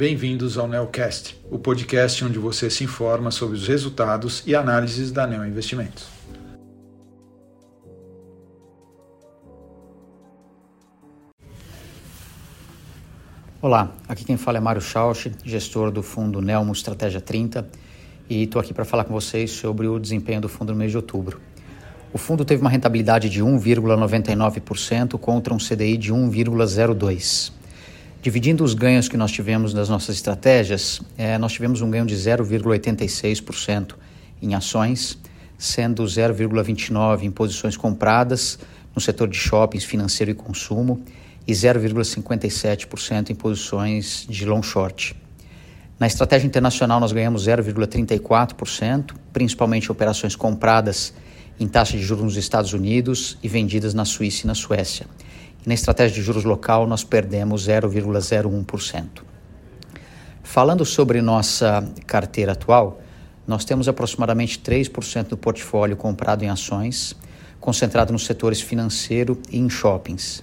bem-vindos ao Neocast, o podcast onde você se informa sobre os resultados e análises da Neo Investimentos. Olá, aqui quem fala é Mário Schausch, gestor do fundo Nelmo Estratégia 30, e estou aqui para falar com vocês sobre o desempenho do fundo no mês de outubro. O fundo teve uma rentabilidade de 1,99% contra um CDI de 1,02%. Dividindo os ganhos que nós tivemos das nossas estratégias, é, nós tivemos um ganho de 0,86% em ações, sendo 0,29% em posições compradas no setor de shoppings, financeiro e consumo e 0,57% em posições de long short. Na estratégia internacional, nós ganhamos 0,34%, principalmente operações compradas em taxa de juros nos Estados Unidos e vendidas na Suíça e na Suécia. Na estratégia de juros local, nós perdemos 0,01%. Falando sobre nossa carteira atual, nós temos aproximadamente 3% do portfólio comprado em ações, concentrado nos setores financeiro e em shoppings.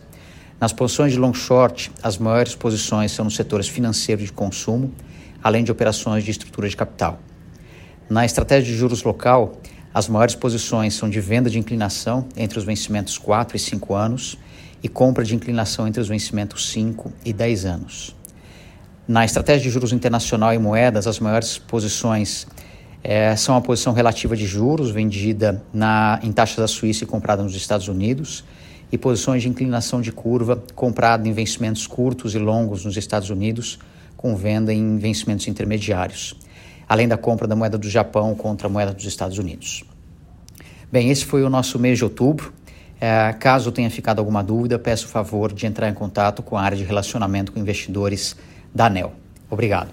Nas posições de long short, as maiores posições são nos setores financeiro e de consumo, além de operações de estrutura de capital. Na estratégia de juros local, as maiores posições são de venda de inclinação entre os vencimentos 4 e 5 anos e compra de inclinação entre os vencimentos 5 e 10 anos. Na estratégia de juros internacional e moedas, as maiores posições é, são a posição relativa de juros vendida na, em taxas da Suíça e comprada nos Estados Unidos, e posições de inclinação de curva comprada em vencimentos curtos e longos nos Estados Unidos, com venda em vencimentos intermediários, além da compra da moeda do Japão contra a moeda dos Estados Unidos. Bem, esse foi o nosso mês de outubro. É, caso tenha ficado alguma dúvida, peço o favor de entrar em contato com a área de relacionamento com investidores da ANEL. Obrigado.